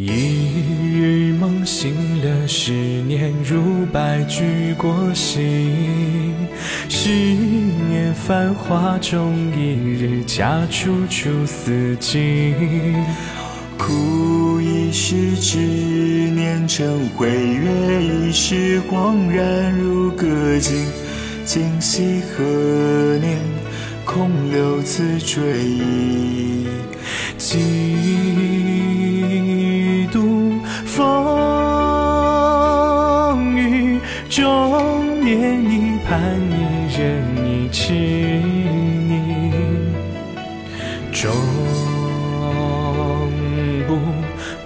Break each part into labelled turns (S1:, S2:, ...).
S1: 一日梦醒了，十年如白驹过隙。十年繁华中，一日恰处处思境。
S2: 苦一时执念成灰，月一时恍然如歌尽。今夕何年，空留此追忆。
S1: 今念一盼一人一痴你，终不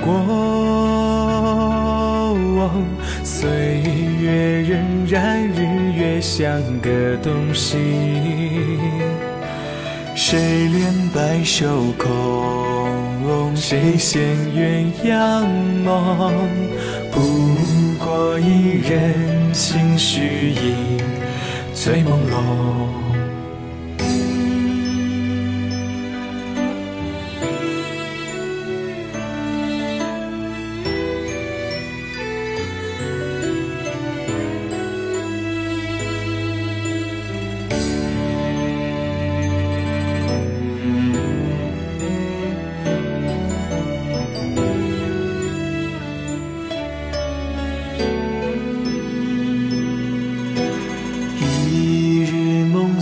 S1: 过。岁月荏苒，日月相隔东西。
S2: 谁怜白首空？
S1: 谁羡鸳鸯梦？不过一人星许以醉朦胧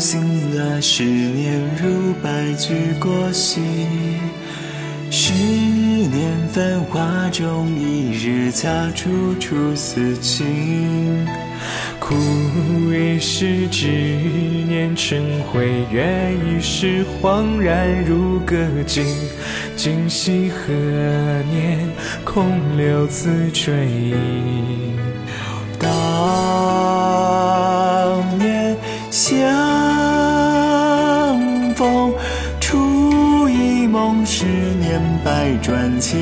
S1: 醒了。
S2: 十年如白驹过隙，十年繁华中，一日恰处处思情。
S1: 苦一世执念成灰，月一世恍然如歌尽。今夕何年，空留此追忆。
S2: 当梦十年百转千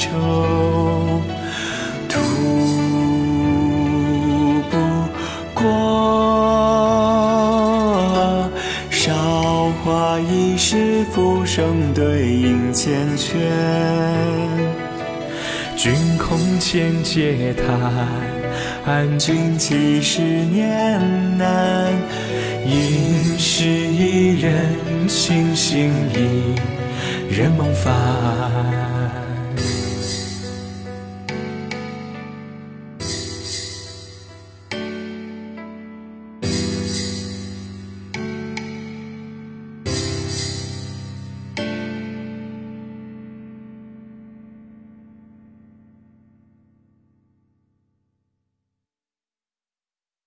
S2: 愁，徒不过韶华易逝，浮生对影缱绻。
S1: 君空千劫叹，
S2: 安君几十年难，应是星星依
S1: 人梦返。